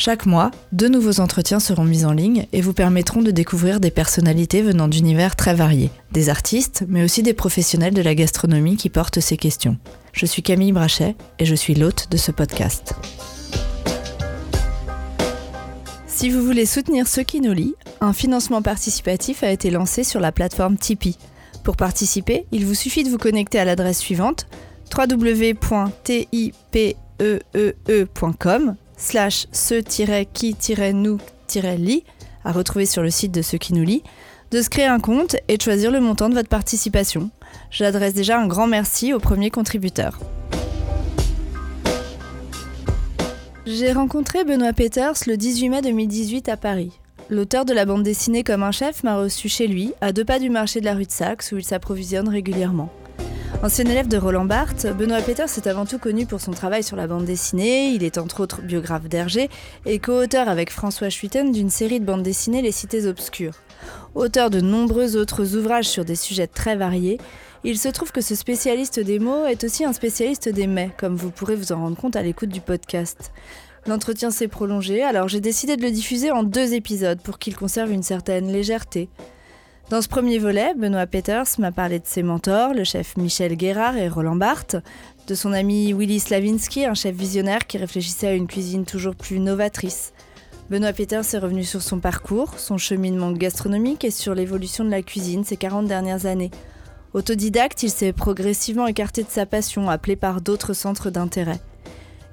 Chaque mois, deux nouveaux entretiens seront mis en ligne et vous permettront de découvrir des personnalités venant d'univers très variés, des artistes, mais aussi des professionnels de la gastronomie qui portent ces questions. Je suis Camille Brachet et je suis l'hôte de ce podcast. Si vous voulez soutenir ceux qui nous lient, un financement participatif a été lancé sur la plateforme Tipeee. Pour participer, il vous suffit de vous connecter à l'adresse suivante www.tipeee.com slash ce-qui-nous-lit à retrouver sur le site de ceux qui nous lit, de se créer un compte et de choisir le montant de votre participation. J'adresse déjà un grand merci aux premiers contributeurs. J'ai rencontré Benoît Peters le 18 mai 2018 à Paris. L'auteur de la bande dessinée Comme un chef m'a reçu chez lui, à deux pas du marché de la rue de Saxe, où il s'approvisionne régulièrement. Ancien élève de Roland Barthes, Benoît Peters est avant tout connu pour son travail sur la bande dessinée. Il est entre autres biographe d'Hergé et co-auteur avec François Schuiten d'une série de bandes dessinées Les Cités Obscures. Auteur de nombreux autres ouvrages sur des sujets très variés, il se trouve que ce spécialiste des mots est aussi un spécialiste des mets, comme vous pourrez vous en rendre compte à l'écoute du podcast. L'entretien s'est prolongé, alors j'ai décidé de le diffuser en deux épisodes pour qu'il conserve une certaine légèreté. Dans ce premier volet, Benoît Peters m'a parlé de ses mentors, le chef Michel Guérard et Roland Barthes, de son ami Willy Slavinsky, un chef visionnaire qui réfléchissait à une cuisine toujours plus novatrice. Benoît Peters est revenu sur son parcours, son cheminement gastronomique et sur l'évolution de la cuisine ces 40 dernières années. Autodidacte, il s'est progressivement écarté de sa passion, appelée par d'autres centres d'intérêt.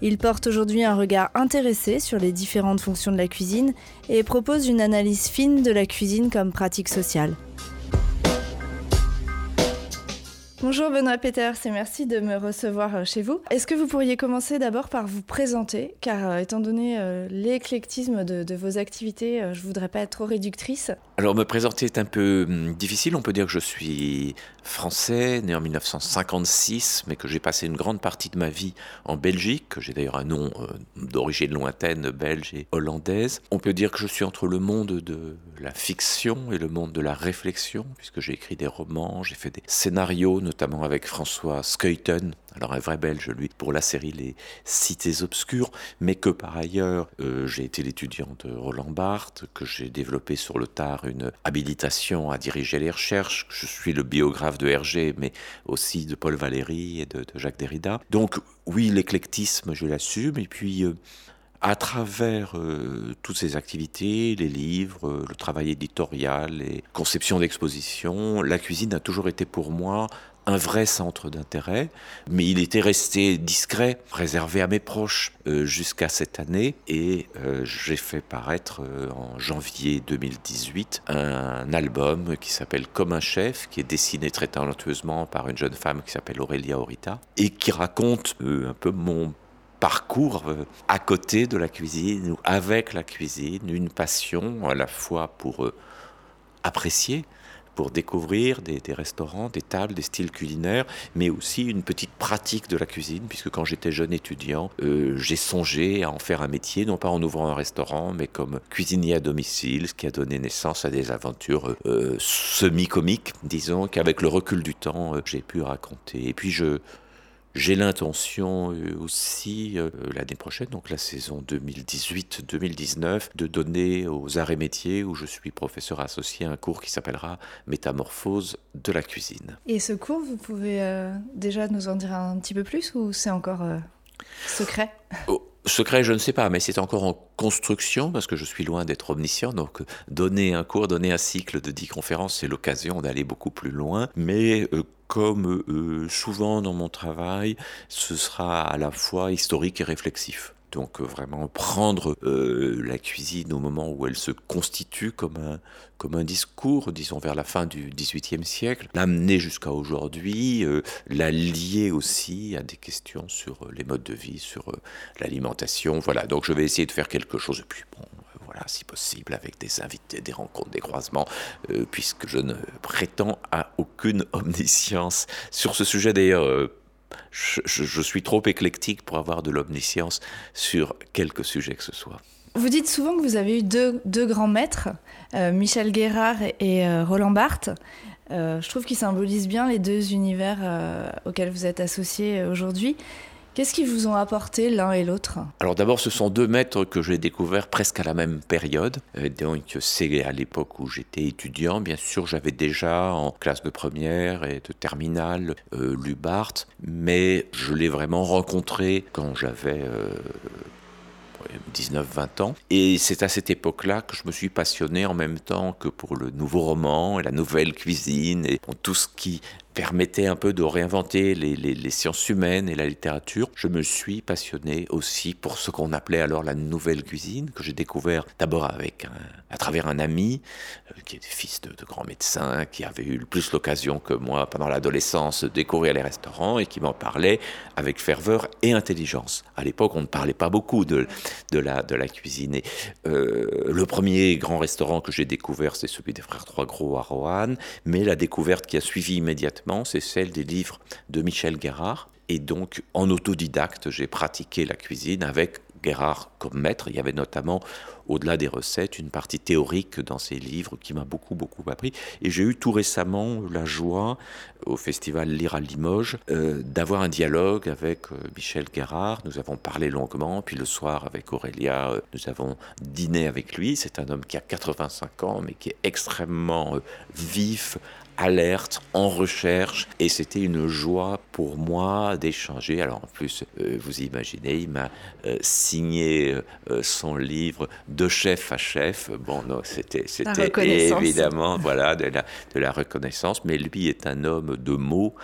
Il porte aujourd'hui un regard intéressé sur les différentes fonctions de la cuisine et propose une analyse fine de la cuisine comme pratique sociale. Bonjour Benoît Peters et merci de me recevoir euh, chez vous. Est-ce que vous pourriez commencer d'abord par vous présenter Car euh, étant donné euh, l'éclectisme de, vos activités, je ne voudrais pas être trop réductrice. Alors me présenter est un peu hum, difficile. On peut dire que je suis français, né en 1956, mais que j'ai passé une grande partie de ma vie en Belgique, que j'ai d'ailleurs un nom d'origine lointaine, belge et hollandaise. On peut dire que je suis entre le monde de la fiction et le monde de la réflexion, puisque j'ai écrit des romans, j'ai fait des scénarios, notamment avec François Skeuten, alors un vrai belge lui, pour la série Les Cités Obscures, mais que par ailleurs euh, j'ai été l'étudiant de Roland Barthes, que j'ai développé sur le tard une habilitation à diriger les recherches, je suis le biographe de Hergé, mais aussi de Paul Valéry et de, Jacques Derrida. Donc oui, l'éclectisme, je l'assume, et puis... Euh, à travers euh, toutes ces activités, les livres, le travail éditorial, les conceptions d'exposition, la cuisine a toujours été pour moi un vrai centre d'intérêt, mais il était resté discret, réservé à mes proches euh, jusqu'à cette année. Et euh, j'ai fait paraître euh, en janvier 2018 un album qui s'appelle Comme un chef, qui est dessiné très talentueusement par une jeune femme qui s'appelle Aurélia Orita, et qui raconte un peu mon parcours à côté de la cuisine ou avec la cuisine, une passion à la fois pour apprécier, pour découvrir des, restaurants, des tables, des styles culinaires, mais aussi une petite pratique de la cuisine, puisque quand j'étais jeune étudiant, euh, j'ai songé à en faire un métier, non pas en ouvrant un restaurant, mais comme cuisinier à domicile, ce qui a donné naissance à des aventures euh, semi-comiques, disons, qu'avec le recul du temps, euh, j'ai pu raconter. Et puis je, j'ai l'intention euh, aussi euh, l'année prochaine, donc la saison 2018-2019, de donner aux arts et métiers, où je suis professeur associé, un cours qui s'appellera Métamorphose de la cuisine. Et ce cours, vous pouvez euh, déjà nous en dire un petit peu plus ou c'est encore secret? Oh, Secret, je ne sais pas, mais c'est encore en construction parce que je suis loin d'être omniscient. Donc, donner un cours, donner un cycle de 10 conférences, c'est l'occasion d'aller beaucoup plus loin. Mais comme euh, souvent dans mon travail, ce sera à la fois historique et réflexif. Donc euh, vraiment prendre euh, la cuisine au moment où elle se constitue comme un, comme un discours, disons vers la fin du XVIIIe siècle, l'amener jusqu'à aujourd'hui, la lier aussi à des questions sur les modes de vie, sur l'alimentation. Voilà, donc je vais essayer de faire quelque chose de plus bon si possible, avec des invités, des rencontres, des croisements, puisque je ne prétends à aucune omniscience sur ce sujet d'ailleurs je, suis trop éclectique pour avoir de l'omniscience sur quelque sujet que ce soit. Vous dites souvent que vous avez eu deux, grands maîtres, euh, Michel Guérard et, euh, Roland Barthes. Euh, je trouve qu'ils symbolisent bien les deux univers auxquels vous êtes associés aujourd'hui. Qu'est-ce qu'ils vous ont apporté l'un et l'autre? Alors d'abord, ce sont deux maîtres que j'ai découverts presque à la même période. Euh, donc c'est à l'époque où j'étais étudiant. Bien sûr, j'avais déjà en classe de première et de terminale euh, lu Barthes, mais je l'ai vraiment rencontré quand j'avais euh, 19-20 ans. Et c'est à cette époque-là que je me suis passionné en même temps que pour le nouveau roman et la nouvelle cuisine et tout ce qui permettait un peu de réinventer les, sciences humaines et la littérature, je me suis passionné aussi pour ce qu'on appelait alors la nouvelle cuisine, que j'ai découvert d'abord avec à travers un ami, euh, qui est fils de, de grand médecin, qui avait eu plus l'occasion que moi pendant l'adolescence de découvrir les restaurants et qui m'en parlait avec ferveur et intelligence. À l'époque, on ne parlait pas beaucoup de, la, cuisine. Euh, le premier grand restaurant que j'ai découvert, c'est celui des frères Trois Gros à Roanne, mais la découverte qui a suivi immédiatement c'est celle des livres de Michel Guérard. Et donc, en autodidacte, j'ai pratiqué la cuisine avec Guérard comme maître. Il y avait notamment, au-delà des recettes, une partie théorique dans ses livres qui m'a beaucoup, beaucoup appris. Et j'ai eu tout récemment la joie, au festival Lire à Limoges, euh, d'avoir un dialogue avec euh, Michel Guérard. Nous avons parlé longuement, puis le soir avec Aurélia, euh, nous avons dîné avec lui. C'est un homme qui a 85 ans, mais qui est extrêmement vif, alerte, en recherche, et c'était une joie pour moi d'échanger. Alors en plus, euh, vous imaginez, il m'a euh, signé euh, son livre de chef à chef. Bon, non, c'était évidemment voilà de la, de la reconnaissance, mais lui est un homme de mots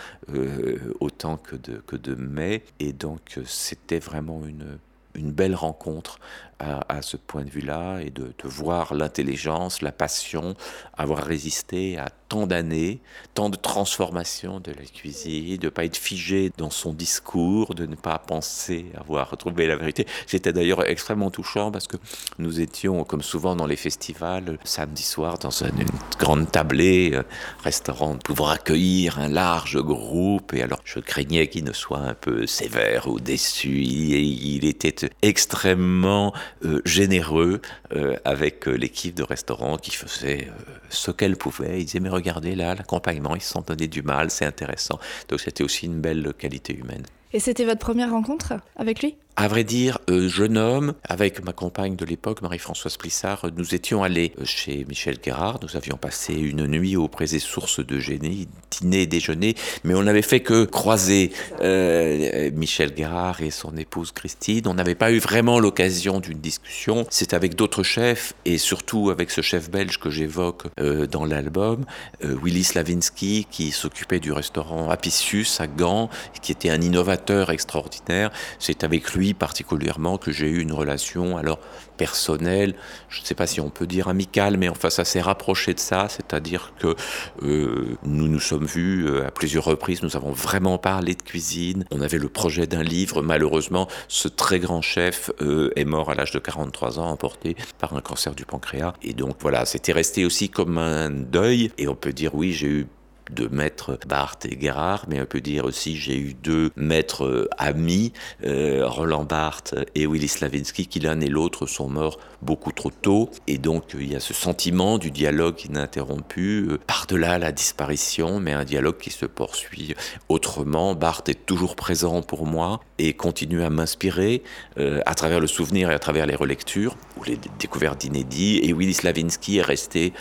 autant que de que de mais, et donc c'était vraiment une une belle rencontre à, ce point de vue-là et de, voir l'intelligence, la passion, avoir résisté à tant d'années, tant de transformations de la cuisine, de ne pas être figé dans son discours, de ne pas penser avoir retrouvé la vérité. C'était d'ailleurs extrêmement touchant parce que nous étions, comme souvent dans les festivals, samedi soir dans une grande tablée, euh, restaurant, pouvant accueillir un large groupe. Et alors, je craignais qu'il ne soit un peu sévère ou déçu. Et il était extrêmement euh, généreux euh, avec euh, l'équipe de restaurant qui faisait ce qu'elle pouvait. Ils disaient mais regardez là l'accompagnement, ils se sont donné du mal, c'est intéressant. Donc c'était aussi une belle qualité humaine. Et c'était votre première rencontre avec lui? À vrai dire, euh, jeune homme, avec ma compagne de l'époque, Marie-Françoise Plissard, nous étions allés euh, chez Michel Guérard. Nous avions passé une nuit au Présé Source de Génie, dîner, déjeuner, mais on n'avait fait que croiser euh, Michel Guérard et son épouse Christine. On n'avait pas eu vraiment l'occasion d'une discussion. C'est avec d'autres chefs et surtout avec ce chef belge que j'évoque dans l'album, Willy Slavinsky, qui s'occupait du restaurant Apicius à Gand, qui était un innovateur extraordinaire. C'est avec lui particulièrement que j'ai eu une relation alors personnelle, je ne sais pas si on peut dire amicale, mais enfin ça s'est rapproché de ça, c'est-à-dire que euh, nous nous sommes vus euh, à plusieurs reprises, nous avons vraiment parlé de cuisine, on avait le projet d'un livre, malheureusement ce très grand chef euh, est mort à l'âge de 43 ans, emporté par un cancer du pancréas, et donc voilà, c'était resté aussi comme un deuil, et on peut dire oui, j'ai eu de maîtres Barthes et Guérard, mais on peut dire aussi j'ai eu deux maîtres euh, amis, euh, Roland Barthes et Willy Slavinsky, qui l'un et l'autre sont morts beaucoup trop tôt. Et donc il y a ce sentiment du dialogue ininterrompu, euh, par-delà la disparition, mais un dialogue qui se poursuit autrement. Barthes est toujours présent pour moi et continue à m'inspirer à travers le souvenir et à travers les relectures ou les découvertes d'inédits. Et Willy Slavinsky est resté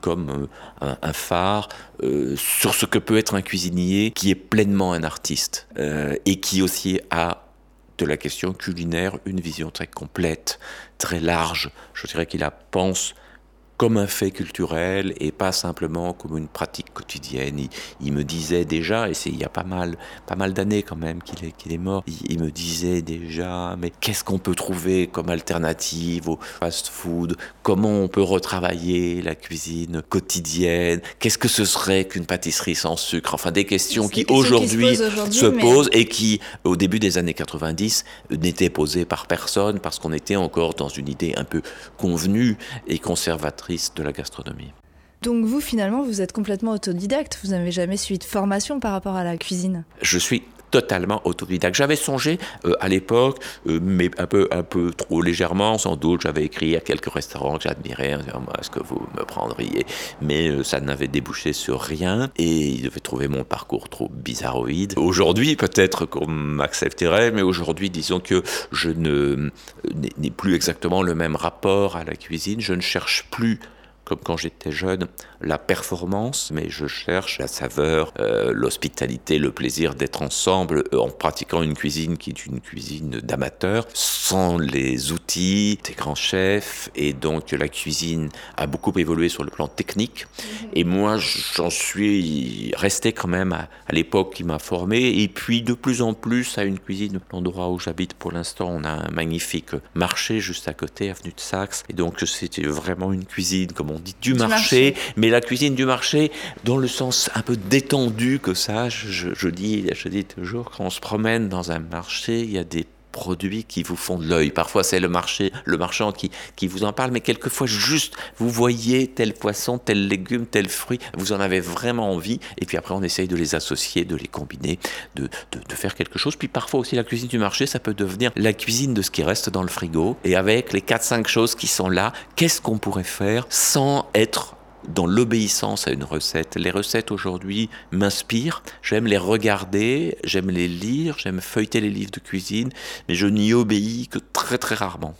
comme un phare sur ce que peut être un cuisinier qui est pleinement un artiste euh, et qui aussi a de la question culinaire une vision très complète, très large. Je dirais qu'il la pense comme un fait culturel et pas simplement comme une pratique quotidienne. Il, me disait déjà, et c'est il y a pas mal, pas mal d'années quand même qu'il est, qu'il est mort, il, me disait déjà, mais qu'est-ce qu'on peut trouver comme alternative au fast-food? Comment on peut retravailler la cuisine quotidienne? Qu'est-ce que ce serait qu'une pâtisserie sans sucre? Enfin, des questions qui aujourd'hui se, posent, et qui, au début des années 90, n'étaient posées par personne parce qu'on était encore dans une idée un peu convenue et conservatrice de la gastronomie. Donc vous, finalement, vous êtes complètement autodidacte, vous n'avez jamais suivi de formation par rapport à la cuisine? Je suis totalement autodidacte. J'avais songé euh, à l'époque, euh, mais un peu, un peu trop légèrement, sans doute. J'avais écrit à quelques restaurants que j'admirais, est-ce que vous me prendriez? Mais euh, ça n'avait débouché sur rien et ils devaient trouver mon parcours trop bizarroïde. Aujourd'hui, peut-être qu'on m'accepterait, mais aujourd'hui, disons que je n'ai plus exactement le même rapport à la cuisine. Je ne cherche plus comme quand j'étais jeune, la performance, mais je cherche la saveur, euh, l'hospitalité, le plaisir d'être ensemble euh, en pratiquant une cuisine qui est une cuisine d'amateur, sans les outils des grands chefs. Et donc la cuisine a beaucoup évolué sur le plan technique. Mhm. Et moi, j'en suis resté quand même à, l'époque qui m'a formé. Et puis de plus en plus à une cuisine, l'endroit où j'habite pour l'instant, on a un magnifique marché juste à côté, avenue de Saxe. Et donc c'était vraiment une cuisine, comme on dit, du, marché, mais la cuisine du marché dans le sens un peu détendu que ça. Je, je, dis, je dis toujours, quand on se promène dans un marché, il y a des produits qui vous font de l'œil. Parfois, c'est le marché, le marchand qui, qui vous en parle, mais quelquefois, juste, vous voyez tel poisson, tel légume, tel fruit, vous en avez vraiment envie, et puis après, on essaye de les associer, de les combiner, de, de, de faire quelque chose. Puis parfois aussi, la cuisine du marché, ça peut devenir la cuisine de ce qui reste dans le frigo, et avec les 4-5 choses qui sont là, qu'est-ce qu'on pourrait faire sans être dans l'obéissance à une recette. Les recettes aujourd'hui m'inspirent, j'aime les regarder, j'aime les lire, j'aime feuilleter les livres de cuisine, mais je n'y obéis que très très rarement.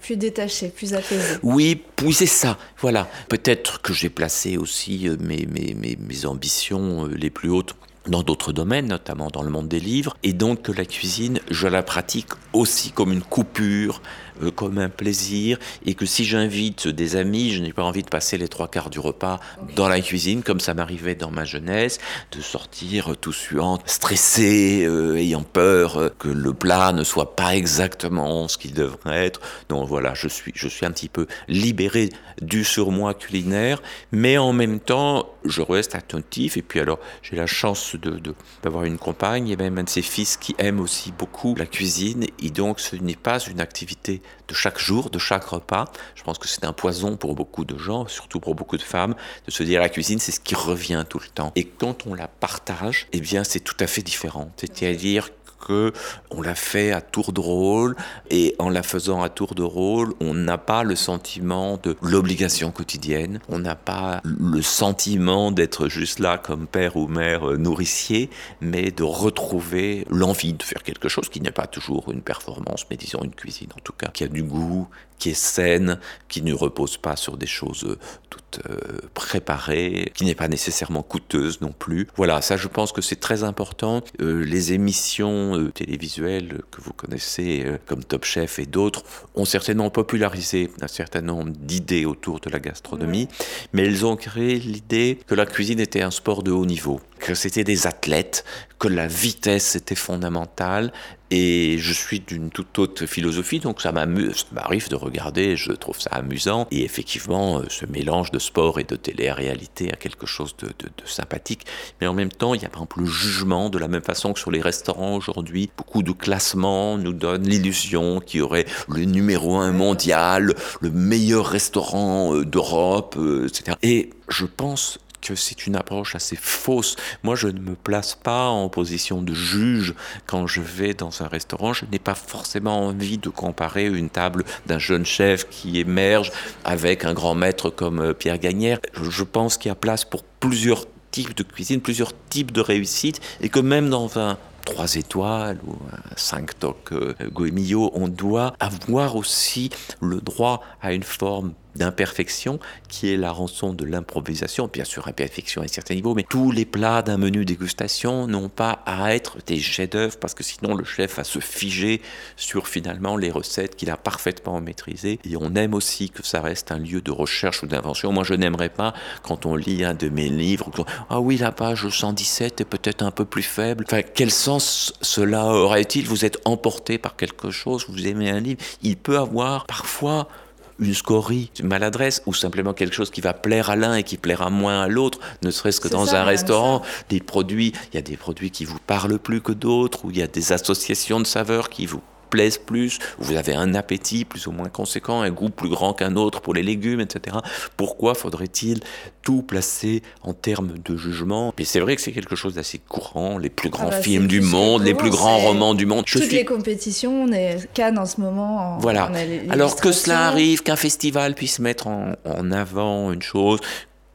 plus détaché, plus apaisé. Oui, oui c'est ça. Voilà. Peut-être que j'ai placé aussi euh, mes, mes, mes, mes ambitions euh, les plus hautes dans d'autres domaines, notamment dans le monde des livres, et donc que la cuisine, je la pratique aussi comme une coupure, euh, comme un plaisir, et que si j'invite des amis, je n'ai pas envie de passer les trois quarts du repas dans la cuisine, comme ça m'arrivait dans ma jeunesse, de sortir tout suant, stressé, euh, ayant peur euh, que le plat ne soit pas exactement ce qu'il devrait être. Donc voilà, je suis, je suis un petit peu libéré du surmoi culinaire, mais en même temps, je reste attentif, et puis alors, j'ai la chance de, d'avoir une compagne, et même un de ses fils qui aime aussi beaucoup la cuisine, et donc ce n'est pas une activité de chaque jour, de chaque repas. Je pense que c'est un poison pour beaucoup de gens, surtout pour beaucoup de femmes, de se dire la cuisine, c'est ce qui revient tout le temps. Et quand on la partage, eh bien, c'est tout à fait différent. C'est-à-dire on l'a fait à tour de rôle et en la faisant à tour de rôle, on n'a pas le sentiment de l'obligation quotidienne, on n'a pas le sentiment d'être juste là comme père ou mère nourricier, mais de retrouver l'envie de faire quelque chose qui n'est pas toujours une performance, mais disons une cuisine en tout cas, qui a du goût, qui est saine, qui ne repose pas sur des choses euh, toutes euh, préparées, qui n'est pas nécessairement coûteuse non plus. Voilà, ça je pense que c'est très important. les émissions euh, télévisuels que vous connaissez, euh, comme Top Chef et d'autres, ont certainement popularisé un certain nombre d'idées autour de la gastronomie, mais elles ont créé l'idée que la cuisine était un sport de haut niveau, que c'était des athlètes, que la vitesse était fondamentale et je suis d'une toute autre philosophie, donc ça m'arrive de regarder, je trouve ça amusant. Et effectivement, euh, ce mélange de sport et de télé-réalité a quelque chose de, sympathique. Mais en même temps, il y a par exemple le jugement, de la même façon que sur les restaurants aujourd'hui. Beaucoup de classements nous donnent l'illusion qu'il y aurait le numéro un mondial, le meilleur restaurant euh, d'Europe, euh, etc. Et je pense que c'est une approche assez fausse. Moi, je ne me place pas en position de juge quand je vais dans un restaurant. Je n'ai pas forcément envie de comparer une table d'un jeune chef qui émerge avec un grand maître comme euh, Pierre Gagnère. Je pense qu'il y a place pour plusieurs types de cuisine, plusieurs types de réussite, et que même dans un 3 étoiles ou 5 tocs euh, Goemio, on doit avoir aussi le droit à une forme d'imperfection qui est la rançon de l'improvisation. Bien sûr, imperfection à un certain niveau, mais tous les plats d'un menu dégustation n'ont pas à être des chefs-d'œuvre parce que sinon le chef va se figer sur finalement les recettes qu'il a parfaitement maîtrisées. Et on aime aussi que ça reste un lieu de recherche ou d'invention. Moi, je n'aimerais pas quand on lit un de mes livres, ah oui, la page 117 est peut-être un peu plus faible. Enfin, quel sens cela aurait-il? Vous êtes emporté par quelque chose, vous aimez un livre. Il peut avoir parfois une scorie, une maladresse, ou simplement quelque chose qui va plaire à l'un et qui plaira moins à l'autre, ne serait-ce que dans un restaurant, des produits, il y a des produits qui vous parlent plus que d'autres, ou il y a des associations de saveurs qui vous plaisent plus, vous avez un appétit plus ou moins conséquent, un goût plus grand qu'un autre pour les légumes, etc. Pourquoi faudrait-il tout placer en termes de jugement? Et c'est vrai que c'est quelque chose d'assez courant, les plus grands ah bah, films du monde, les plus grands romans du monde. Je Toutes les compétitions, on est Cannes en ce moment. voilà. Alors que cela arrive, qu'un festival puisse mettre en avant une chose,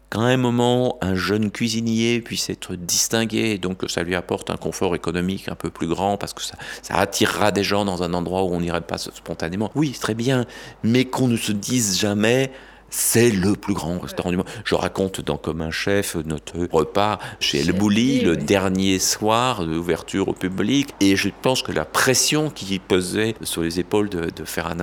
qu'à un moment, un jeune cuisinier puisse être distingué, donc ça lui apporte un confort économique un peu plus grand, parce que ça, ça attirera des gens dans un endroit où on n'irait pas spontanément. Oui, très bien, mais qu'on ne se dise jamais c'est le plus grand restaurant du monde. Je raconte dans Comme un chef notre repas chez El Bouli le dernier soir d'ouverture au public. Et je pense que la pression qui pesait sur les épaules de, de Ferran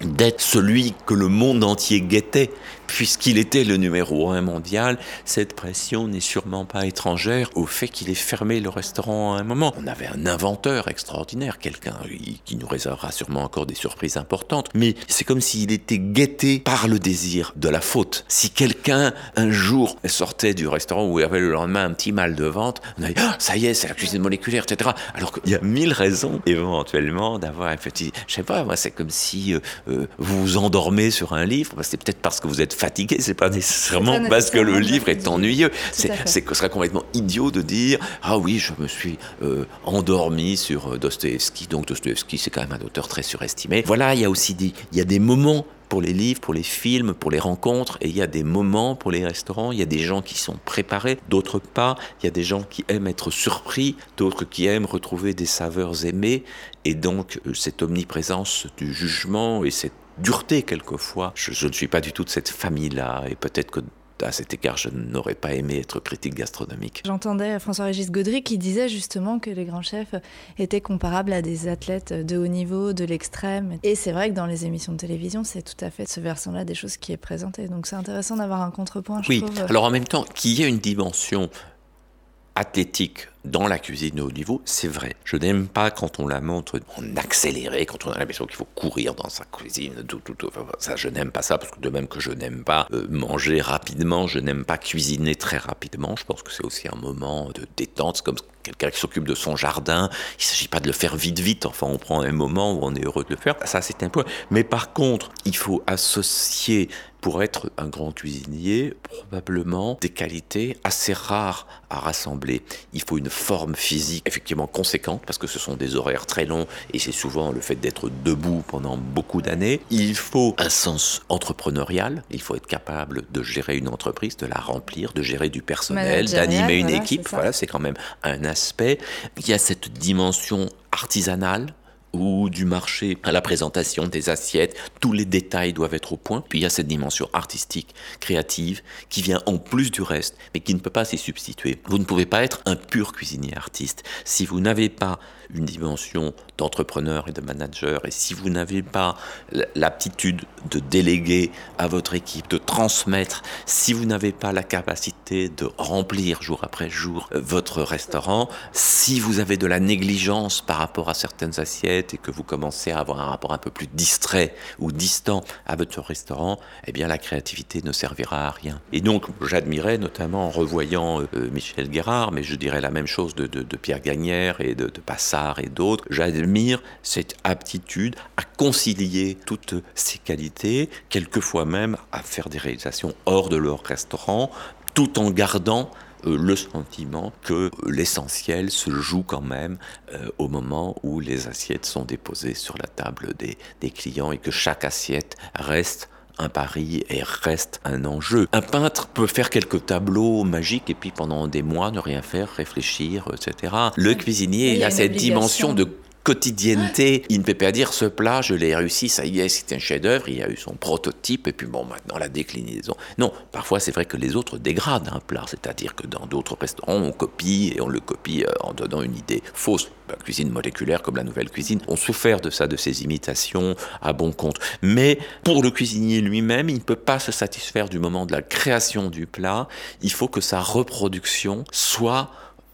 d'être celui que le monde entier guettait, puisqu'il était le numéro un mondial, cette pression n'est sûrement pas étrangère au fait qu'il ait fermé le restaurant à un moment. On avait un inventeur extraordinaire, quelqu'un qui nous réservera sûrement encore des surprises importantes, mais c'est comme s'il était guetté par le désir de la faute. Si quelqu'un, un jour, sortait du restaurant où il avait le lendemain un petit mal de ventre, on a dit ah, ça y est, c'est la cuisine moléculaire, etc. Alors qu'il y a mille raisons, éventuellement, d'avoir un petit. Je sais pas, moi, c'est comme si euh, euh, vous vous endormez sur un livre. c'est peut-être parce que vous êtes fatigué, c'est pas nécessairement parce que le livre est ennuyeux. C'est, c'est que ce serait complètement idiot de dire ah oui, je me suis euh, endormi sur Dostoevsky. Donc Dostoevsky, c'est quand même un auteur très surestimé. Voilà, il y a aussi des, il y a des moments pour les livres, pour les films, pour les rencontres, et il y a des moments pour les restaurants, il y a des gens qui sont préparés, d'autres pas, il y a des gens qui aiment être surpris, d'autres qui aiment retrouver des saveurs aimées, et donc euh, cette omniprésence du jugement et cette dureté quelquefois, je, je ne suis pas du tout de cette famille-là, et peut-être que à cet égard, je n'aurais pas aimé être critique gastronomique. J'entendais François-Régis Gaudry qui disait justement que les grands chefs étaient comparables à des athlètes de haut niveau, de l'extrême. Et c'est vrai que dans les émissions de télévision, c'est tout à fait ce versant-là des choses qui est présenté. Donc c'est intéressant d'avoir un contrepoint. Je oui, alors en même temps, qu'il y ait une dimension athlétique dans la cuisine au haut niveau, c'est vrai. Je n'aime pas quand on la montre en accéléré, quand on a l'impression qu'il faut courir dans sa cuisine, tout, tout, ça, je n'aime pas ça, parce que de même que je n'aime pas euh, manger rapidement, je n'aime pas cuisiner très rapidement. Je pense que c'est aussi un moment de détente, comme quelqu'un qui s'occupe de son jardin. Il ne s'agit pas de le faire vite, vite. Enfin, on prend un moment où on est heureux de le faire. Ça, c'est un point. Mais par contre, il faut associer pour être un grand cuisinier, probablement des qualités assez rares à rassembler. Il faut une forme physique effectivement conséquente parce que ce sont des horaires très longs et c'est souvent le fait d'être debout pendant beaucoup d'années. Il faut un sens entrepreneurial, il faut être capable de gérer une entreprise, de la remplir, de gérer du personnel, d'animer une équipe. Voilà, c'est quand même un aspect. Il y a cette dimension artisanale ou du marché à la présentation des assiettes, tous les détails doivent être au point. Puis il y a cette dimension artistique, créative, qui vient en plus du reste, mais qui ne peut pas s'y substituer. Vous ne pouvez pas être un pur cuisinier artiste si vous n'avez pas une dimension d'entrepreneur et de manager, et si vous n'avez pas l'aptitude de déléguer à votre équipe, de transmettre, si vous n'avez pas la capacité de remplir jour après jour euh, votre restaurant, si vous avez de la négligence par rapport à certaines assiettes et que vous commencez à avoir un rapport un peu plus distrait ou distant à votre restaurant, eh bien la créativité ne servira à rien. Et donc j'admirais notamment en revoyant euh, Michel Guérard, mais je dirais la même chose de, Pierre Gagnère et de, de Et d'autres, j'admire cette aptitude à concilier toutes ces qualités, quelquefois même à faire des réalisations hors de leur restaurant, tout en gardant euh, le sentiment que l'essentiel se joue quand même euh, au moment où les assiettes sont déposées sur la table des clients et que chaque assiette reste un pari et reste un enjeu. Un peintre peut faire quelques tableaux magiques et puis pendant des mois ne rien faire, réfléchir, etc. Le cuisinier, il a cette dimension de quotidienneté. Il ne peut pas dire ce plat, je l'ai réussi, ça y est, c'est un chef-d'œuvre, il y a eu son prototype, et puis bon, maintenant la déclinaison. Non, parfois c'est vrai que les autres dégradent un plat, c'est-à-dire que dans d'autres restaurants, on copie et on le copie euh, en donnant une idée fausse. La cuisine moléculaire comme la nouvelle cuisine ont souffert de ça, de ces imitations à bon compte. Mais pour le cuisinier lui-même, il ne peut pas se satisfaire du moment de la création du plat. Il faut que sa reproduction soit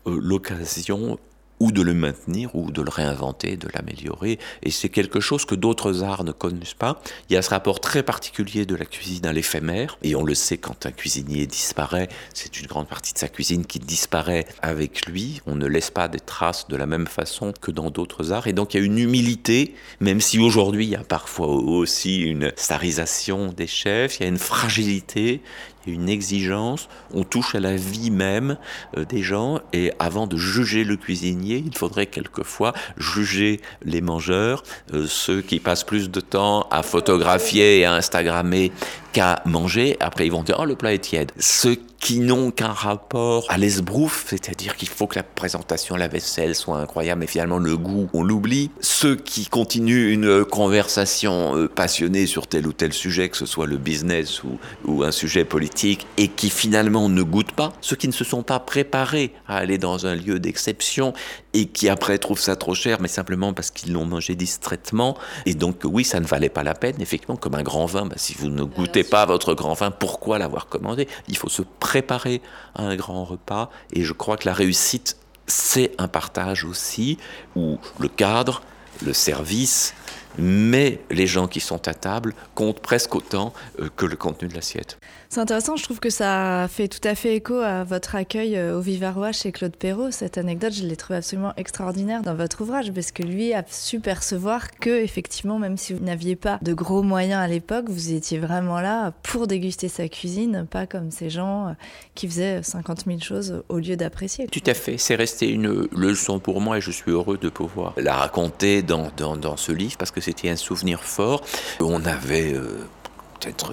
euh, l'occasion ou de le maintenir, ou de le réinventer, de l'améliorer. Et c'est quelque chose que d'autres arts ne connaissent pas. Il y a ce rapport très particulier de la cuisine à l'éphémère, et on le sait quand un cuisinier disparaît, c'est une grande partie de sa cuisine qui disparaît avec lui. On ne laisse pas des traces de la même façon que dans d'autres arts. Et donc il y a une humilité, même si aujourd'hui il y a parfois aussi une starisation des chefs, il y a une fragilité, une exigence, on touche à la vie même euh, des gens. Et avant de juger le cuisinier, il faudrait quelquefois juger les mangeurs, euh, ceux qui passent plus de temps à photographier et à Instagrammer qu'à manger. Après, ils vont dire, oh, le plat est tiède. Ceux qui n'ont qu'un rapport à l'esbrouf, c'est-à-dire qu'il faut que la présentation, la vaisselle soit incroyable, mais finalement le goût, on l'oublie. Ceux qui continuent une conversation euh, passionnée sur tel ou tel sujet, que ce soit le business ou, un sujet politique, et qui finalement ne goûtent pas. Ceux qui ne se sont pas préparés à aller dans un lieu d'exception et qui après trouvent ça trop cher, mais simplement parce qu'ils l'ont mangé distraitement. Et donc oui, ça ne valait pas la peine. Effectivement, comme un grand vin, bah, si vous ne goûtez pas votre grand vin, pourquoi l'avoir commandé? Il faut se préparer à un grand repas. Et je crois que la réussite, c'est un partage aussi, où le cadre, le service, mais les gens qui sont à table comptent presque autant euh, que le contenu de l'assiette. C'est intéressant, je trouve que ça fait tout à fait écho à votre accueil euh, au Vivarois chez Claude Perrault. Cette anecdote, je l'ai trouvée absolument extraordinaire dans votre ouvrage parce que lui a su percevoir que, effectivement, même si vous n'aviez pas de gros moyens à l'époque, vous étiez vraiment là pour déguster sa cuisine, pas comme ces gens euh, qui faisaient 50 000 choses au lieu d'apprécier. Tout à fait, c'est resté une leçon pour moi et je suis heureux de pouvoir la raconter dans, dans, dans ce livre parce que c'était un souvenir fort. On avait euh, peut-être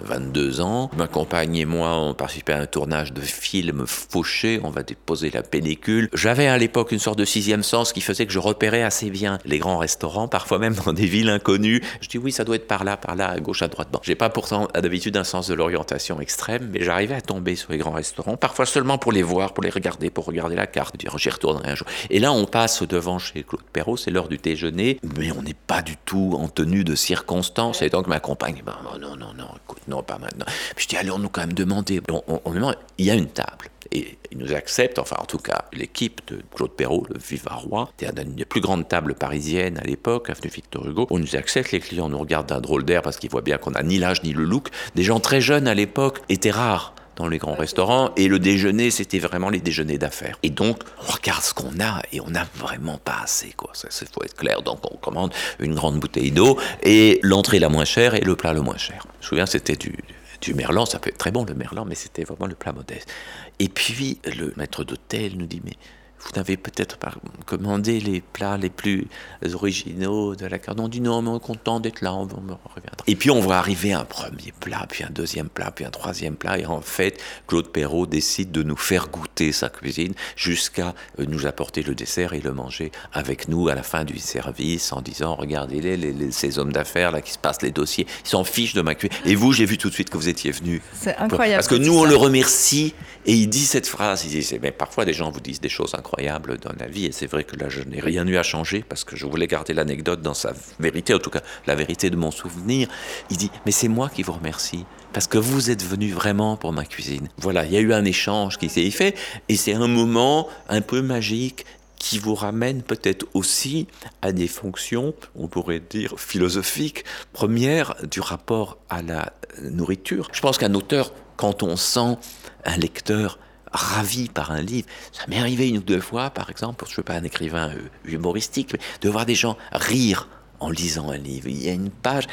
22 euh, ans. Ma compagne et moi, on participait à un tournage de film fauché, on va déposer la pellicule. J'avais à l'époque une sorte de sixième sens qui faisait que je repérais assez bien les grands restaurants, parfois même dans des villes inconnues. Je dis oui, ça doit être par là, par là, à gauche, à droite. Bon, j'ai pas pourtant d'habitude un sens de l'orientation extrême, mais j'arrivais à tomber sur les grands restaurants, parfois seulement pour les voir, pour les regarder, pour regarder la carte, dire j'y retournerai un jour. Et là, on passe devant chez Claude Perrault, c'est l'heure du déjeuner, mais on n'est pas du tout en tenue de circonstance. Et donc ma compagne, ben, non, non, non, écoute, non, pas maintenant. Puis je dis, allons-nous quand même demander. On, demande, il y a une table. Et il nous accepte, enfin en tout cas l'équipe de Claude Perrault, le Vivarois, c'était une des plus grandes tables parisiennes à l'époque, avenue Victor Hugo. On nous accepte, les clients nous regardent d'un drôle d'air parce qu'ils voient bien qu'on n'a ni l'âge ni le look. Des gens très jeunes à l'époque étaient rares dans les grands restaurants et le déjeuner c'était vraiment les déjeuners d'affaires. Et donc on regarde ce qu'on a et on n'a vraiment pas assez quoi. Ça faut être clair. Donc on commande une grande bouteille d'eau et l'entrée la moins chère et le plat le moins cher. Je me souviens c'était du du merlan, ça peut être très bon le merlan, mais c'était vraiment le plat modeste. Et puis le maître d'hôtel nous dit mais vous n'avez peut-être pas commandé les plats les plus originaux de la carte. On dit non, mais on est content d'être là, on, reviendra. Et puis on voit arriver un premier plat, puis un deuxième plat, puis un troisième plat. Et en fait, Claude Perrault décide de nous faire goûter sa cuisine jusqu'à euh, nous apporter le dessert et le manger avec nous à la fin du service en disant regardez-les, les, ces hommes d'affaires là qui se passent les dossiers, ils s'en fichent de ma cuisine. Et vous, j'ai vu tout de suite que vous étiez venu. C'est incroyable. Parce que nous, on le remercie et il dit cette phrase. Il dit mais parfois des gens vous disent des choses incroyables incroyable dans la vie. Et c'est vrai que là, je n'ai rien eu à changer parce que je voulais garder l'anecdote dans sa vérité, en tout cas la vérité de mon souvenir. Il dit, mais c'est moi qui vous remercie parce que vous êtes venu vraiment pour ma cuisine. Voilà, il y a eu un échange qui s'est fait et c'est un moment un peu magique qui vous ramène peut-être aussi à des fonctions, on pourrait dire philosophiques, premières du rapport à la nourriture. Je pense qu'un auteur, quand on sent un lecteur ravi par un livre. Ça m'est arrivé une ou deux fois, par exemple, je ne suis pas un écrivain euh, humoristique, de voir des gens rire en lisant un livre. Il y a une page,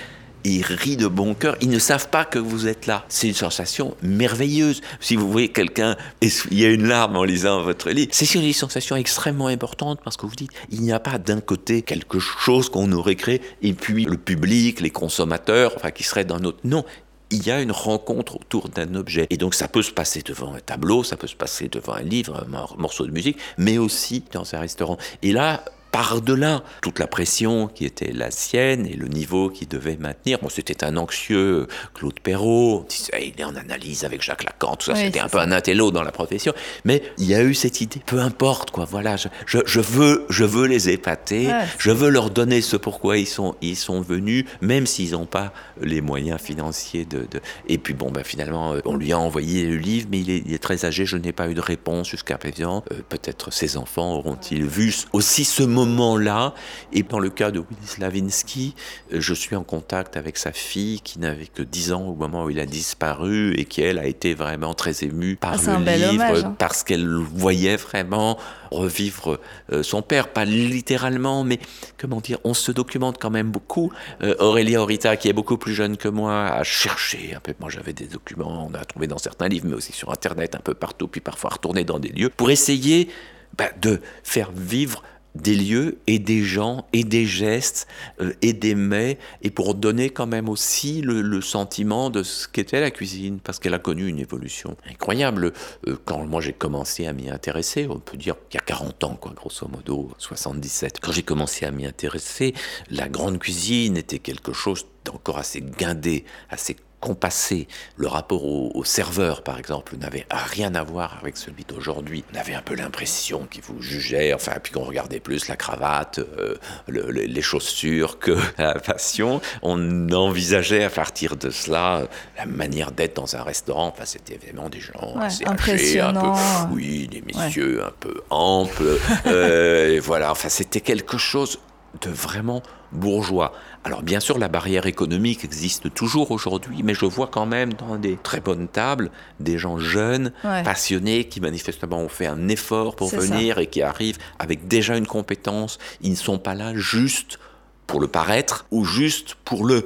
ils rient de bon cœur, ils ne savent pas que vous êtes là. C'est une sensation merveilleuse. Si vous voyez quelqu'un essuyer une larme en lisant votre livre, c'est une sensation extrêmement importante parce que vous dites, il n'y a pas d'un côté quelque chose qu'on aurait créé et puis le public, les consommateurs, enfin qui seraient dans notre... Non, il y a une rencontre autour d'un objet. Et donc ça peut se passer devant un tableau, ça peut se passer devant un livre, un morceau de musique, mais aussi dans un restaurant. Et là, par-delà toute la pression qui était la sienne et le niveau qu'il devait maintenir. Bon, c'était un anxieux Claude Perrault, il est en analyse avec Jacques Lacan, tout ça, c'était un peu un intello dans la profession. Mais il y a eu cette idée, peu importe, quoi, voilà, je, je, veux, je veux les épater, je veux leur donner ce pourquoi ils sont, ils sont venus, même s'ils n'ont pas les moyens financiers de, de... Et puis bon, ben, finalement, euh, on lui a envoyé le livre, mais il est, il est très âgé, je n'ai pas eu de réponse jusqu'à présent. Euh, peut-être ses enfants auront-ils vu aussi ce moment-là. Et dans le cas de Willy Slavinsky, euh, je suis en contact avec sa fille qui n'avait que 10 ans au moment où il a disparu et qui, elle, a été vraiment très émue par ah, le livre, hein. parce qu'elle voyait vraiment revivre euh, son père, pas littéralement, mais comment dire, on se documente quand même beaucoup. Euh, Aurélia Horita, qui est beaucoup plus jeune que moi, a cherché un peu. Moi, j'avais des documents, on a trouvé dans certains livres, mais aussi sur Internet, un peu partout, puis parfois retourner dans des lieux, pour essayer bah, de faire vivre des lieux et des gens et des gestes euh, et des mets et pour donner quand même aussi le, sentiment de ce qu'était la cuisine parce qu'elle a connu une évolution incroyable. Euh, quand moi j'ai commencé à m'y intéresser, on peut dire qu'il y a 40 ans quoi, grosso modo, 77. Quand j'ai commencé à m'y intéresser, la grande cuisine était quelque chose d'encore assez guindé, assez compassé. Le rapport au, serveur, par exemple, n'avait rien à voir avec celui d'aujourd'hui. On avait un peu l'impression qu'il vous jugeait, enfin, puis qu'on regardait plus la cravate, euh, les chaussures que la passion. On envisageait à partir de cela la manière d'être dans un restaurant. Enfin, c'était vraiment des gens assez âgés, un peu, oui, des messieurs un peu amples. Euh, et voilà, enfin, c'était quelque chose de vraiment bourgeois. Alors bien sûr, la barrière économique existe toujours aujourd'hui, mais je vois quand même dans des très bonnes tables des gens jeunes, passionnés, qui manifestement ont fait un effort pour venir et qui arrivent avec déjà une compétence. Ils ne sont pas là juste pour le paraître ou juste pour le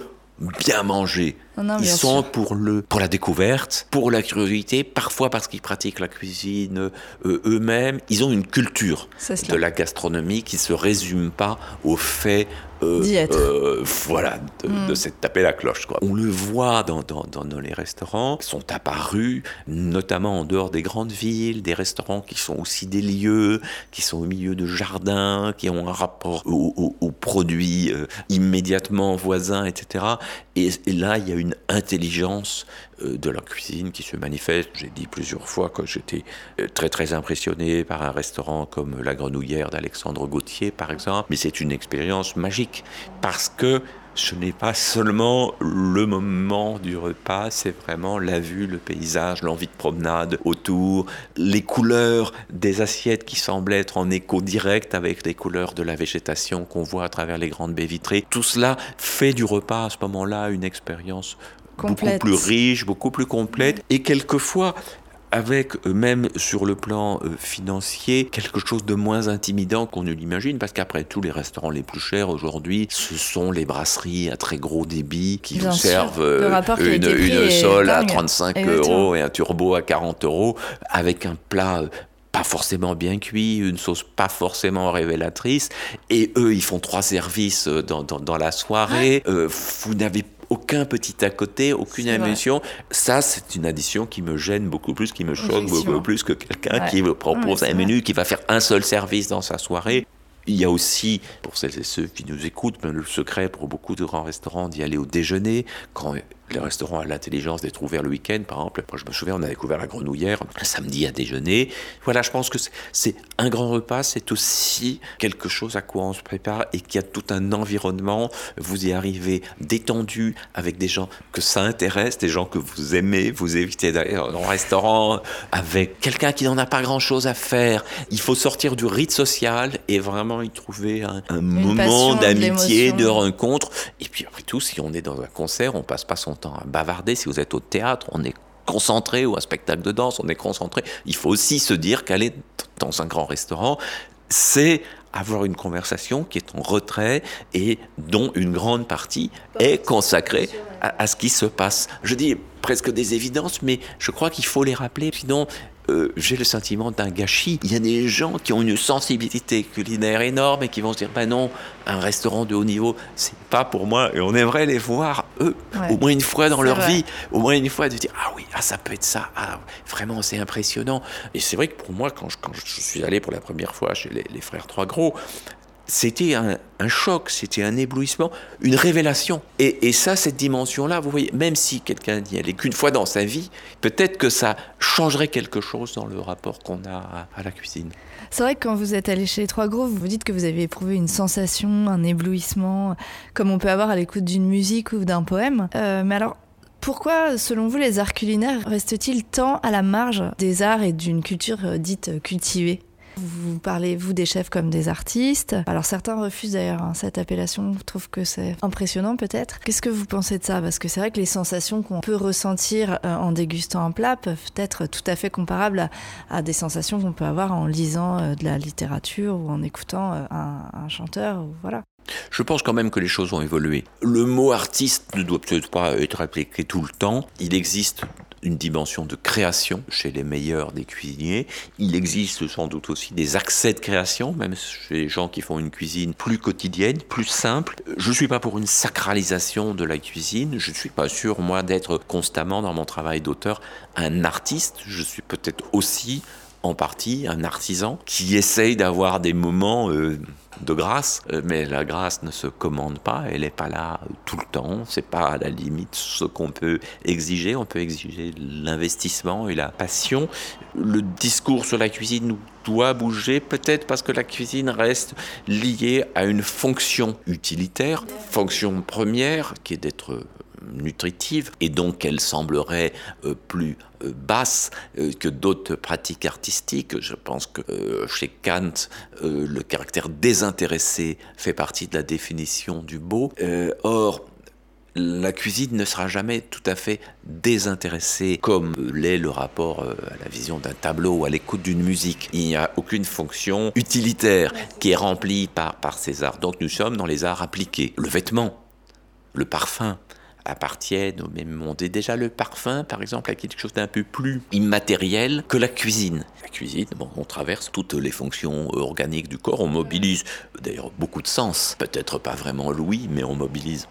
bien manger. ils sont pour le pour la découverte, pour la curiosité, parfois parce qu'ils pratiquent la cuisine euh, eux-mêmes. Ils ont une culture de la gastronomie qui se résume pas au fait euh, euh, voilà, de, mm. de taper la cloche. Quoi. On le voit dans, dans, dans, les restaurants, qui sont apparus, notamment en dehors des grandes villes, des restaurants qui sont aussi des lieux, qui sont au milieu de jardins, qui ont un rapport aux, produits euh, immédiatement voisins, etc. Et, et, là, il y a une intelligence de la cuisine qui se manifeste. J'ai dit plusieurs fois que j'étais euh, très très impressionné par un restaurant comme La Grenouillère d'Alexandre Gauthier par exemple, mais c'est une expérience magique parce que ce n'est pas seulement le moment du repas, c'est vraiment la vue, le paysage, l'envie de promenade autour, les couleurs des assiettes qui semblent être en écho direct avec les couleurs de la végétation qu'on voit à travers les grandes baies vitrées. Tout cela fait du repas à ce moment-là une expérience beaucoup plus riche, beaucoup plus complète, et quelquefois avec euh, même sur le plan euh, financier quelque chose de moins intimidant qu'on ne l'imagine. Parce qu'après tous les restaurants les plus chers aujourd'hui ce sont les brasseries à très gros débit qui vous servent euh, une, une sole à 35 euros et un turbo à 40 euros avec un plat pas forcément bien cuit, une sauce pas forcément révélatrice, et eux, ils font trois services dans, dans, la soirée. vous n'avez aucun petit à côté, aucune émotion. Ça, c'est une addition qui me gêne beaucoup plus, qui me choque beaucoup plus que quelqu'un qui me propose un menu, qui va faire un seul service dans sa soirée. Il y a aussi, pour celles et ceux qui nous écoutent, le secret pour beaucoup de grands restaurants d'y aller au déjeuner, quand les restaurants ont l'intelligence d'être ouverts le week-end, par exemple. Moi, je me souviens, on a découvert la grenouillère un samedi à déjeuner. Voilà, je pense que c'est un grand repas, c'est aussi quelque chose à quoi on se prépare et qui a tout un environnement. Vous y arrivez détendu avec des gens que ça intéresse, des gens que vous aimez. Vous évitez d'aller dans un restaurant avec quelqu'un qui n'en a pas grand-chose à faire. Il faut sortir du rite social et vraiment y trouver un, moment d'amitié, de rencontre. Et puis après tout, si on est dans un concert, on passe pas son temps à bavarder. Si vous êtes au théâtre, on est concentré ou un spectacle de danse, on est concentré. Il faut aussi se dire qu'aller dans un grand restaurant, c'est avoir une conversation qui est en retrait et dont une grande partie est consacrée à, ce qui se passe. Je dis presque des évidences, mais je crois qu'il faut les rappeler, sinon euh, j'ai le sentiment d'un gâchis. Il y a des gens qui ont une sensibilité culinaire énorme et qui vont se dire, ben non, un restaurant de haut niveau, c'est pas pour moi. Et on aimerait les voir, eux, au moins une fois dans leur vie, au moins une fois de dire, ah oui, ah, ça peut être ça, ah, vraiment, c'est impressionnant. Et c'est vrai que pour moi, quand je, quand je, suis allé pour la première fois chez les, les frères Trois Gros, c'était un, choc, c'était un éblouissement, une révélation. Et, ça, cette dimension-là, vous voyez, même si quelqu'un n'y allait qu'une fois dans sa vie, peut-être que ça changerait quelque chose dans le rapport qu'on a à, la cuisine. C'est vrai que quand vous êtes allé chez les Trois Gros, vous vous dites que vous avez éprouvé une sensation, un éblouissement, comme on peut avoir à l'écoute d'une musique ou d'un poème. Euh, mais alors, pourquoi, selon vous, les arts culinaires restent-ils tant à la marge des arts et d'une culture euh, dite cultivée? Vous parlez, vous, des chefs comme des artistes. Alors certains refusent d'ailleurs hein, cette appellation, je trouve que c'est impressionnant peut-être. Qu'est-ce que vous pensez de ça? Parce que c'est vrai que les sensations qu'on peut ressentir euh, en dégustant un plat peuvent être tout à fait comparables à, des sensations qu'on peut avoir en lisant euh, de la littérature ou en écoutant euh, un, chanteur. Voilà. Je pense quand même que les choses ont évolué. Le mot artiste ne doit peut-être pas être appliqué tout le temps. Il existe une dimension de création chez les meilleurs des cuisiniers. Il existe sans doute aussi des accès de création, même chez les gens qui font une cuisine plus quotidienne, plus simple. Je ne suis pas pour une sacralisation de la cuisine. Je ne suis pas sûr, moi, d'être constamment dans mon travail d'auteur un artiste. Je suis peut-être aussi en partie un artisan qui essaye d'avoir des moments euh, de grâce, euh, mais la grâce ne se commande pas, elle n'est pas là tout le temps, c'est pas à la limite ce qu'on peut exiger, on peut exiger l'investissement et la passion. Le discours sur la cuisine doit bouger, peut-être parce que la cuisine reste liée à une fonction utilitaire, fonction première qui est d'être nutritive et donc elle semblerait euh, plus basse euh, que d'autres pratiques artistiques. Je pense que chez Kant, le caractère désintéressé fait partie de la définition du beau. or, la cuisine ne sera jamais tout à fait désintéressée comme l'est le rapport à la vision d'un tableau ou à l'écoute d'une musique. Il n'y a aucune fonction utilitaire qui est remplie par, par ces arts. Donc nous sommes dans les arts appliqués. Le vêtement, le parfum, appartiennent au même monde. Et déjà, le parfum, par exemple, a quelque chose d'un peu plus immatériel que la cuisine. La cuisine, bon, on traverse toutes les fonctions organiques du corps, on mobilise d'ailleurs beaucoup de sens. Peut-être pas vraiment l'ouïe, mais on mobilise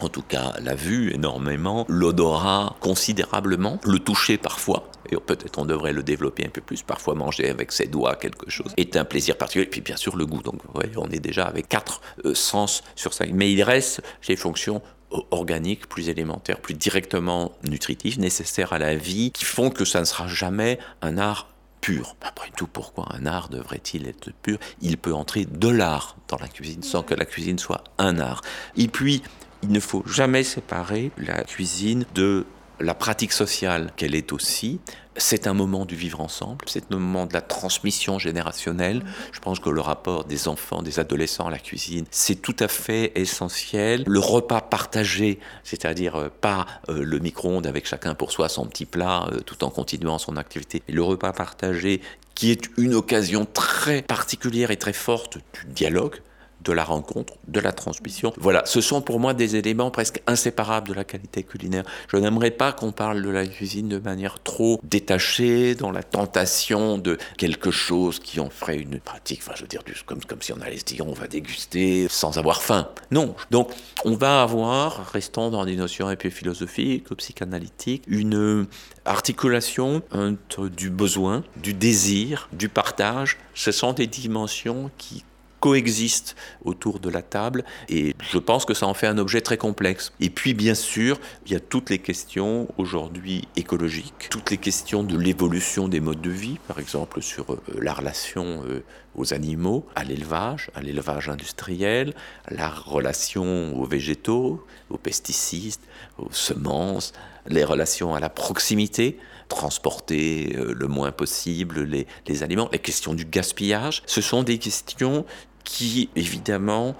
en tout cas la vue énormément, l'odorat considérablement, le toucher parfois, et peut-être on devrait le développer un peu plus, parfois manger avec ses doigts quelque chose, est un plaisir particulier, et puis bien sûr le goût, donc on est déjà avec quatre euh, sens sur ça, mais il reste les fonctions organiques, plus élémentaires, plus directement nutritifs, nécessaires à la vie, qui font que ça ne sera jamais un art pur. Après tout, pourquoi un art devrait-il être pur? Il peut entrer de l'art dans la cuisine sans que la cuisine soit un art. Et puis, il ne faut jamais séparer la cuisine de la pratique sociale qu'elle est aussi, c'est un moment du vivre ensemble, c'est un moment de la transmission générationnelle. Je pense que le rapport des enfants, des adolescents à la cuisine, c'est tout à fait essentiel. Le repas partagé, c'est-à-dire euh, pas euh, le micro-ondes avec chacun pour soi son petit plat euh, tout en continuant son activité, le repas partagé qui est une occasion très particulière et très forte du dialogue, de la rencontre, de la transmission. Voilà, ce sont pour moi des éléments presque inséparables de la qualité culinaire. Je n'aimerais pas qu'on parle de la cuisine de manière trop détachée, dans la tentation de quelque chose qui en ferait une pratique, enfin je veux dire, comme, si on allait se dire on va déguster sans avoir faim. Non, donc on va avoir, restant dans des notions un peu philosophiques psychanalytiques, une articulation entre du besoin, du désir, du partage. Ce sont des dimensions qui coexistent autour de la table et je pense que ça en fait un objet très complexe. Et puis bien sûr, il y a toutes les questions aujourd'hui écologiques, toutes les questions de l'évolution des modes de vie, par exemple sur euh, la relation euh, aux animaux, à l'élevage, à l'élevage industriel, la relation aux végétaux, aux pesticides, aux semences, les relations à la proximité, transporter euh, le moins possible les, les aliments, les questions du gaspillage. Ce sont des questions qui, évidemment,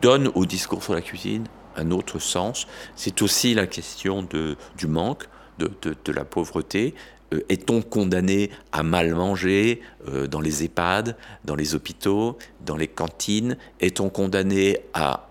donnent au discours sur la cuisine un autre sens. C'est aussi la question de, du manque, de, de, la pauvreté. Euh, est-on condamné à mal manger euh, dans les EHPAD, dans les hôpitaux, dans les cantines? Est-on condamné à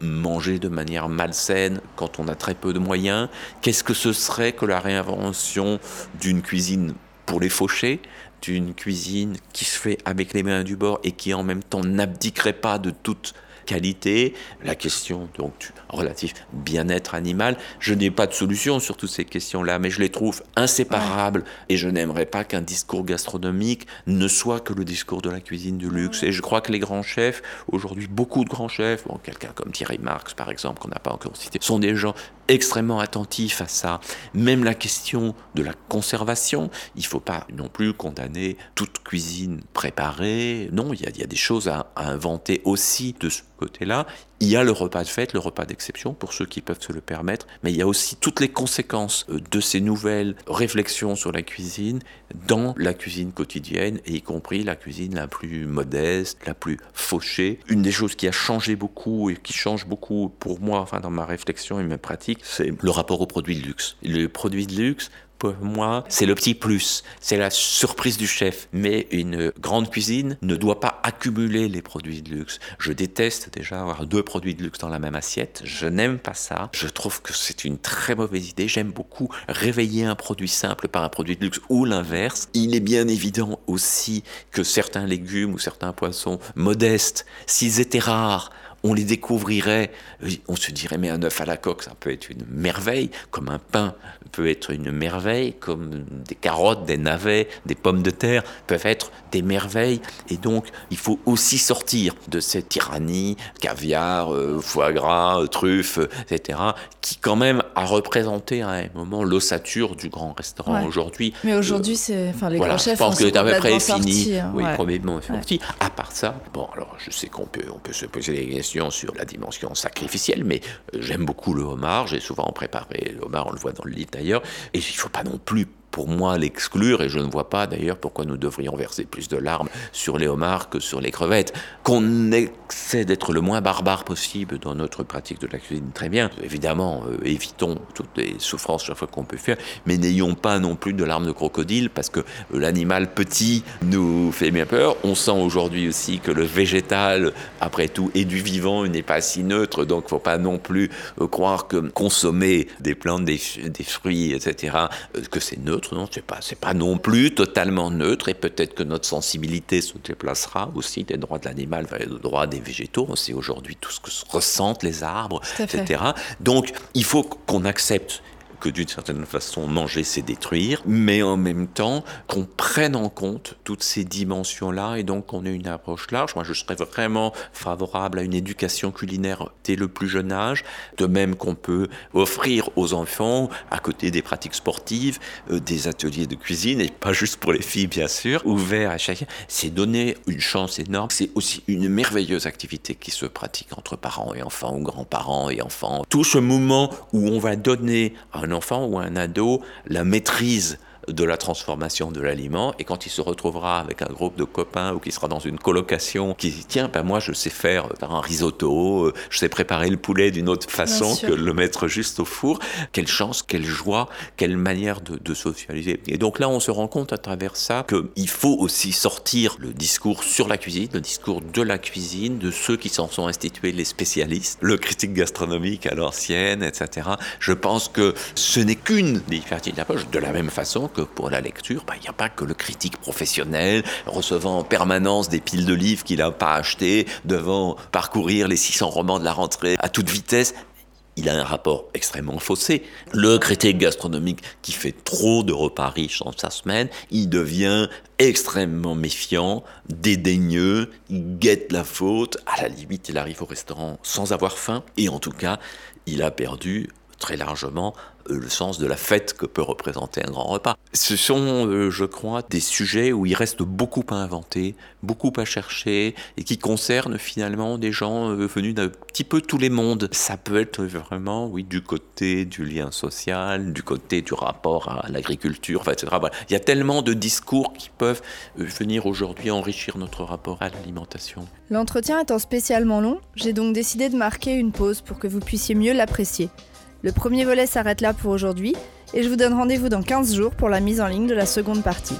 manger de manière malsaine quand on a très peu de moyens. Qu'est-ce que ce serait que la réinvention d'une cuisine pour les fauchés, d'une cuisine qui se fait avec les mains du bord et qui en même temps n'abdiquerait pas de toute qualité, la question donc du relatif bien-être animal. Je n'ai pas de solution sur toutes ces questions-là, mais je les trouve inséparables et je n'aimerais pas qu'un discours gastronomique ne soit que le discours de la cuisine du luxe. Et je crois que les grands chefs, aujourd'hui beaucoup de grands chefs, bon, quelqu'un comme Thierry Marx par exemple, qu'on n'a pas encore cité, sont des gens extrêmement attentifs à ça. Même la question de la conservation, il ne faut pas non plus condamner toute cuisine préparée. Non, il y a, des choses à inventer aussi de ce côté-là. Il y a le repas de fête, le repas d'exception pour ceux qui peuvent se le permettre, mais il y a aussi toutes les conséquences euh, de ces nouvelles réflexions sur la cuisine dans la cuisine quotidienne, et y compris la cuisine la plus modeste, la plus fauchée. Une des choses qui a changé beaucoup et qui change beaucoup pour moi, enfin dans ma réflexion et mes pratiques, c'est le rapport aux produits de luxe. Les produits de luxe, pour moi, c'est le petit plus, c'est la surprise du chef. Mais une grande cuisine ne doit pas accumuler les produits de luxe. Je déteste déjà avoir deux produits de luxe dans la même assiette. Je n'aime pas ça. Je trouve que c'est une très mauvaise idée. J'aime beaucoup réveiller un produit simple par un produit de luxe ou l'inverse. Il est bien évident aussi que certains légumes ou certains poissons modestes, s'ils étaient rares, on les découvrirait, on se dirait mais un œuf à la coque, ça peut être une merveille, comme un pain peut être une merveille, comme des carottes, des navets, des pommes de terre peuvent être des merveilles. Et donc, il faut aussi sortir de cette tyrannie, caviar, euh, foie gras, truffe, etc., qui quand même a représenté à un moment l'ossature du grand restaurant aujourd'hui. Mais aujourd'hui, c'est, enfin, les grands chefs, je pense que c'est à peu près fini. Hein, oui, probablement sorti. À part ça, bon, alors je sais qu'on peut, on peut se poser des questions sur la dimension mais euh, j'aime beaucoup le homard. J'ai souvent préparé le homard, on le voit dans le livre d'ailleurs. Et il ne faut pas non plus pour moi l'exclure, et je ne vois pas d'ailleurs pourquoi nous devrions verser plus de larmes sur les homards que sur les crevettes. Qu'on essaie d'être le moins barbare possible dans notre pratique de la cuisine, très bien. Évidemment, euh, évitons toutes les souffrances chaque fois qu'on peut faire, mais n'ayons pas non plus de larmes de crocodile, parce que l'animal petit nous fait bien peur. On sent aujourd'hui aussi que le végétal, après tout, est du vivant, il n'est pas si neutre, donc il ne faut pas non plus euh, croire que consommer des plantes, des, fruits, etc., euh, que c'est neutre non, c'est pas, c'est pas non plus totalement neutre, et peut-être que notre sensibilité se déplacera aussi des droits de l'animal vers les droits des végétaux. On sait aujourd'hui tout ce que ressentent les arbres, etc. Donc, il faut qu'on accepte que d'une certaine façon manger c'est détruire, mais en même temps qu'on prenne en compte toutes ces dimensions-là et donc qu'on ait une approche large. Moi je serais vraiment favorable à une éducation culinaire dès le plus jeune âge, de même qu'on peut offrir aux enfants, à côté des pratiques sportives, euh, des ateliers de cuisine, et pas juste pour les filles bien sûr, ouverts à chacun. C'est donner une chance énorme. C'est aussi une merveilleuse activité qui se pratique entre parents et enfants, ou grands-parents et enfants. Tout ce moment où on va donner à un enfant ou un ado la maîtrise de la transformation de l'aliment. Et quand il se retrouvera avec un groupe de copains ou qu'il sera dans une colocation, qui dit tiens, ben moi je sais faire un risotto, euh, je sais préparer le poulet d'une autre façon que le mettre juste au four. Quelle chance, quelle joie, quelle manière de, de socialiser. Et donc là, on se rend compte à travers ça qu'il faut aussi sortir le discours sur la cuisine, le discours de la cuisine, de ceux qui s'en sont institués les spécialistes, le critique gastronomique à l'ancienne, etc. Je pense que ce n'est qu'une des parties de l'approche, de la même façon pour la lecture, bah, il n'y a pas que le critique professionnel recevant en permanence des piles de livres qu'il n'a pas achetés, devant parcourir les 600 romans de la rentrée à toute vitesse. Il a un rapport extrêmement faussé. Le critique gastronomique qui fait trop de repas riches dans sa semaine, il devient extrêmement méfiant, dédaigneux, il guette la faute, à la limite il arrive au restaurant sans avoir faim, et en tout cas il a perdu très largement euh, le sens de la fête que peut représenter un grand repas. Ce sont, euh, je crois, des sujets où il reste beaucoup à inventer, beaucoup à chercher, et qui concernent finalement des gens euh, venus d'un petit peu tous les mondes. Ça peut être vraiment, oui, du côté du lien social, du côté du rapport à l'agriculture, etc. Il y a tellement de discours qui peuvent venir aujourd'hui enrichir notre rapport à l'alimentation. L'entretien étant spécialement long, j'ai donc décidé de marquer une pause pour que vous puissiez mieux l'apprécier. Le premier volet s'arrête là pour aujourd'hui et je vous donne rendez-vous dans 15 jours pour la mise en ligne de la seconde partie.